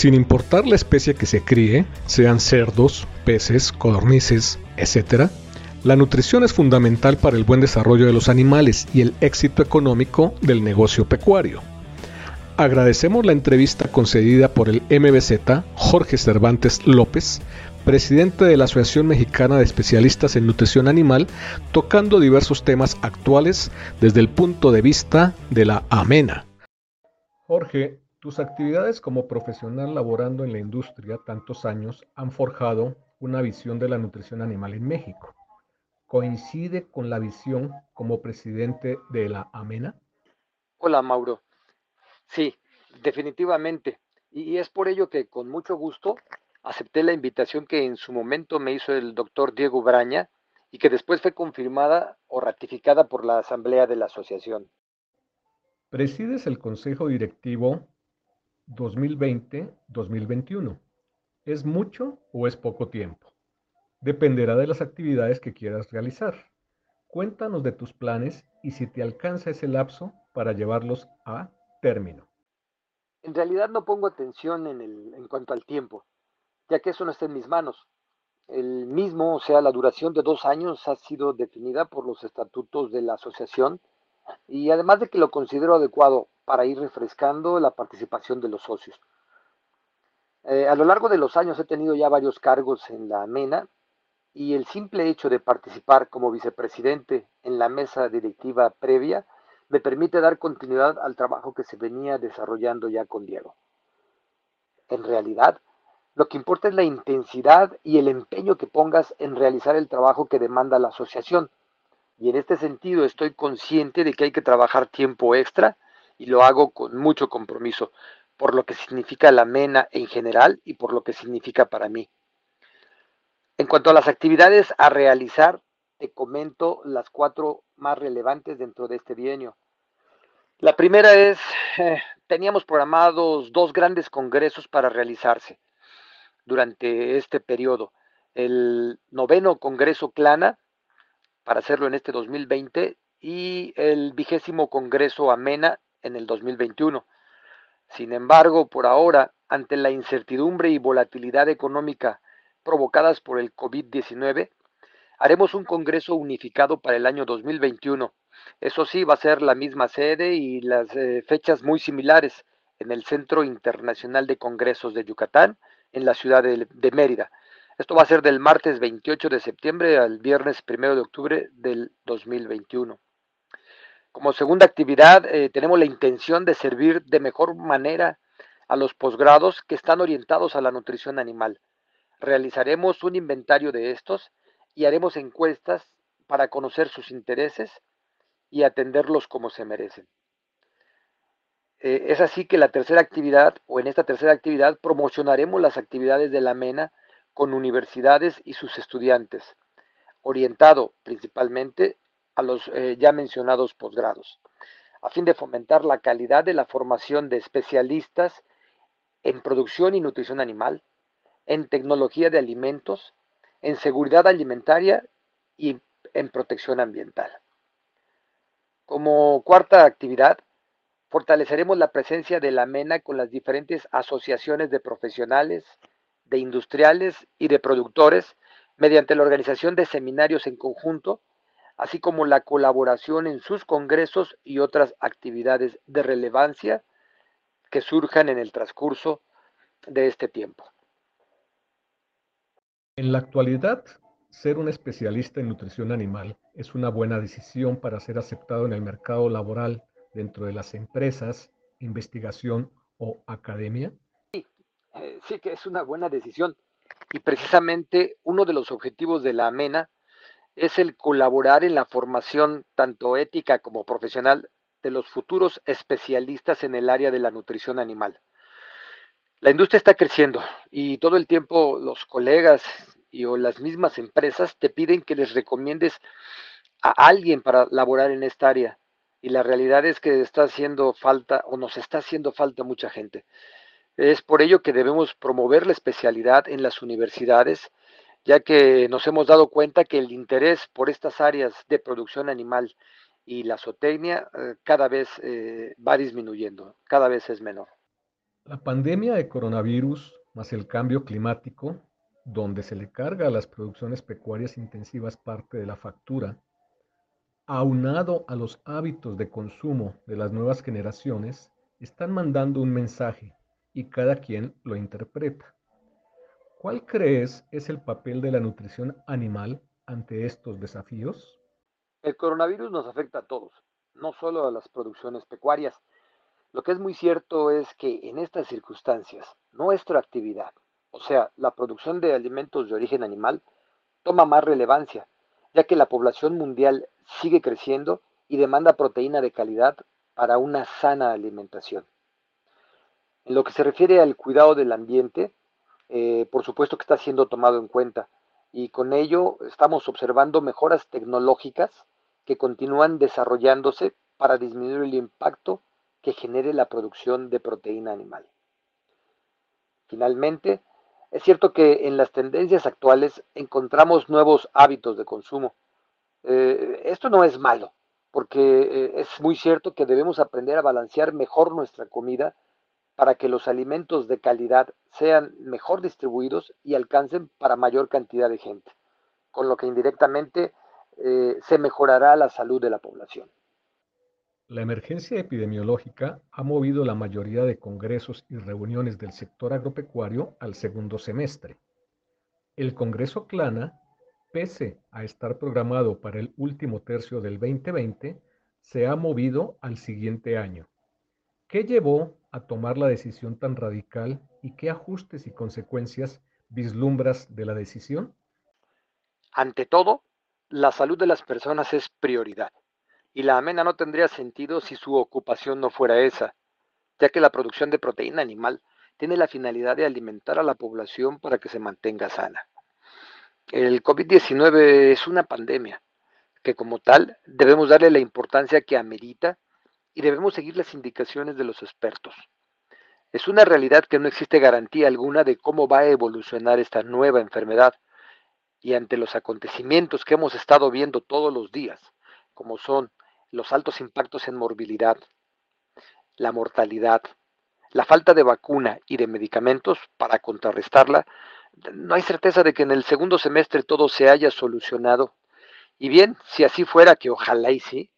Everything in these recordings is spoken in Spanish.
Sin importar la especie que se críe, sean cerdos, peces, codornices, etc., la nutrición es fundamental para el buen desarrollo de los animales y el éxito económico del negocio pecuario. Agradecemos la entrevista concedida por el MBZ Jorge Cervantes López, presidente de la Asociación Mexicana de Especialistas en Nutrición Animal, tocando diversos temas actuales desde el punto de vista de la AMENA. Jorge, tus actividades como profesional laborando en la industria tantos años han forjado una visión de la nutrición animal en México. ¿Coincide con la visión como presidente de la AMENA? Hola, Mauro. Sí, definitivamente. Y es por ello que con mucho gusto acepté la invitación que en su momento me hizo el doctor Diego Braña y que después fue confirmada o ratificada por la Asamblea de la Asociación. Presides el Consejo Directivo 2020-2021. ¿Es mucho o es poco tiempo? Dependerá de las actividades que quieras realizar. Cuéntanos de tus planes y si te alcanza ese lapso para llevarlos a término. En realidad no pongo atención en, el, en cuanto al tiempo, ya que eso no está en mis manos. El mismo, o sea, la duración de dos años ha sido definida por los estatutos de la asociación y además de que lo considero adecuado para ir refrescando la participación de los socios. Eh, a lo largo de los años he tenido ya varios cargos en la MENA y el simple hecho de participar como vicepresidente en la mesa directiva previa me permite dar continuidad al trabajo que se venía desarrollando ya con Diego. En realidad, lo que importa es la intensidad y el empeño que pongas en realizar el trabajo que demanda la asociación. Y en este sentido estoy consciente de que hay que trabajar tiempo extra y lo hago con mucho compromiso, por lo que significa la MENA en general y por lo que significa para mí. En cuanto a las actividades a realizar, te comento las cuatro más relevantes dentro de este bienio. La primera es, eh, teníamos programados dos grandes congresos para realizarse durante este periodo. El noveno Congreso Clana, para hacerlo en este 2020, y el vigésimo Congreso Amena en el 2021. Sin embargo, por ahora, ante la incertidumbre y volatilidad económica provocadas por el COVID-19, haremos un Congreso unificado para el año 2021 eso sí, va a ser la misma sede y las eh, fechas muy similares en el Centro Internacional de Congresos de Yucatán, en la ciudad de, Mérida. Esto va a ser del martes 28 de septiembre al viernes 1 de octubre del 2021. Como segunda actividad, eh, tenemos la intención de servir de mejor manera a los posgrados que están orientados a la nutrición animal. Realizaremos un inventario de estos y haremos encuestas para conocer sus intereses y atenderlos como se merecen. Eh, es así que la tercera actividad, o en esta tercera actividad, promocionaremos las actividades de la MENA con universidades y sus estudiantes, orientado principalmente a los eh, ya mencionados posgrados, a fin de fomentar la calidad de la formación de especialistas en producción y nutrición animal, en tecnología de alimentos, en seguridad alimentaria y en protección ambiental. Como cuarta actividad, fortaleceremos la presencia de la MENA con las diferentes asociaciones de profesionales, de industriales y de productores mediante la organización de seminarios en conjunto, así como la colaboración en sus congresos y otras actividades de relevancia que surjan en el transcurso de este tiempo. En la actualidad, ser un especialista en nutrición animal es una buena decisión para ser aceptado en el mercado laboral dentro de las empresas, investigación o academia? Sí, eh, sí que es una buena decisión. Y precisamente uno de los objetivos de la AMENA es el colaborar en la formación tanto ética como profesional de los futuros especialistas en el área de la nutrición animal. La industria está creciendo y todo el tiempo los colegas y o las mismas empresas te piden que les recomiendes a alguien para laborar en esta área. Y la realidad es que está haciendo falta o nos está haciendo falta mucha gente. Es por ello que debemos promover la especialidad en las universidades, ya que nos hemos dado cuenta que el interés por estas áreas de producción animal y la zootecnia eh, cada vez eh, va disminuyendo, cada vez es menor. La pandemia de coronavirus más el cambio climático, donde se le carga a las producciones pecuarias intensivas parte de la factura, aunado a los hábitos de consumo de las nuevas generaciones, están mandando un mensaje y cada quien lo interpreta. ¿Cuál crees es el papel de la nutrición animal ante estos desafíos? El coronavirus nos afecta a todos, no solo a las producciones pecuarias. Lo que es muy cierto es que en estas circunstancias, nuestra actividad, o sea, la producción de alimentos de origen animal, toma más relevancia, ya que la población mundial sigue creciendo y demanda proteína de calidad para una sana alimentación. En lo que se refiere al cuidado del ambiente, eh, por supuesto que está siendo tomado en cuenta y con ello estamos observando mejoras tecnológicas que continúan desarrollándose para disminuir el impacto que genere la producción de proteína animal. Finalmente, es cierto que en las tendencias actuales encontramos nuevos hábitos de consumo. Eh, esto no es malo, porque eh, es muy cierto que debemos aprender a balancear mejor nuestra comida para que los alimentos de calidad sean mejor distribuidos y alcancen para mayor cantidad de gente, con lo que indirectamente eh, se mejorará la salud de la población. La emergencia epidemiológica ha movido la mayoría de congresos y reuniones del sector agropecuario al segundo semestre. El Congreso Clana, pese a estar programado para el último tercio del 2020, se ha movido al siguiente año. ¿Qué llevó a tomar la decisión tan radical y qué ajustes y consecuencias vislumbras de la decisión? Ante todo, la salud de las personas es prioridad y la amena no tendría sentido si su ocupación no fuera esa, ya que la producción de proteína animal tiene la finalidad de alimentar a la población para que se mantenga sana. El COVID-19 es una pandemia que como tal debemos darle la importancia que amerita y debemos seguir las indicaciones de los expertos. Es una realidad que no existe garantía alguna de cómo va a evolucionar esta nueva enfermedad y ante los acontecimientos que hemos estado viendo todos los días, como son los altos impactos en morbilidad, la mortalidad, la falta de vacuna y de medicamentos para contrarrestarla, no hay certeza de que en el segundo semestre todo se haya solucionado. Y bien, si así fuera, que ojalá y sí,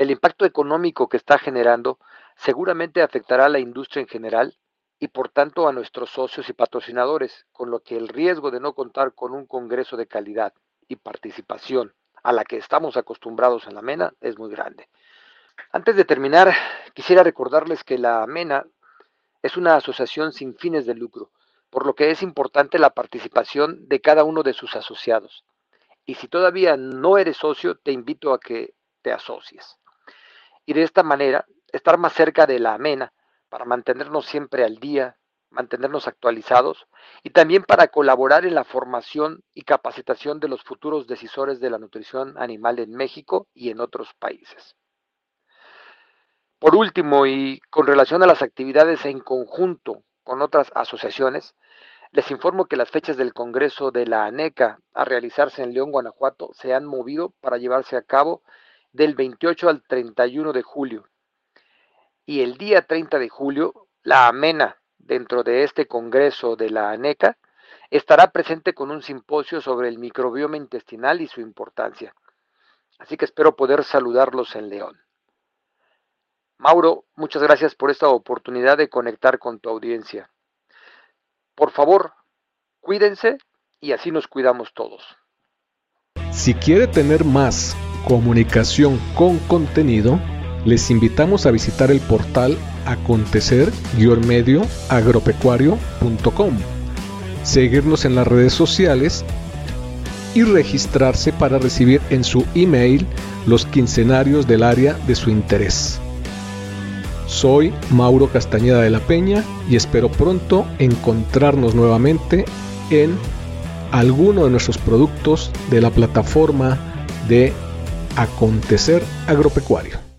el impacto económico que está generando seguramente afectará a la industria en general y por tanto a nuestros socios y patrocinadores, con lo que el riesgo de no contar con un Congreso de calidad y participación a la que estamos acostumbrados en la MENA es muy grande. Antes de terminar, quisiera recordarles que la MENA es una asociación sin fines de lucro, por lo que es importante la participación de cada uno de sus asociados. Y si todavía no eres socio, te invito a que te asocies. Y de esta manera, estar más cerca de la MENA para mantenernos siempre al día mantenernos actualizados y también para colaborar en la formación y capacitación de los futuros decisores de la nutrición animal en México y en otros países. Por último, y con relación a las actividades en conjunto con otras asociaciones, les informo que las fechas del Congreso de la ANECA a realizarse en León, Guanajuato, se han movido para llevarse a cabo del 28 al 31 de julio. Y el día 30 de julio, la AMENA, dentro de este Congreso de la ANECA, estará presente con un simposio sobre el microbioma intestinal y su importancia. Así que espero poder saludarlos en León. Mauro, muchas gracias por esta oportunidad de conectar con tu audiencia. Por favor, cuídense y así nos cuidamos todos. Si quiere tener más comunicación con contenido, les invitamos a visitar el portal acontecer-medio agropecuario.com, seguirnos en las redes sociales y registrarse para recibir en su email los quincenarios del área de su interés. Soy Mauro Castañeda de la Peña y espero pronto encontrarnos nuevamente en alguno de nuestros productos de la plataforma de Acontecer Agropecuario.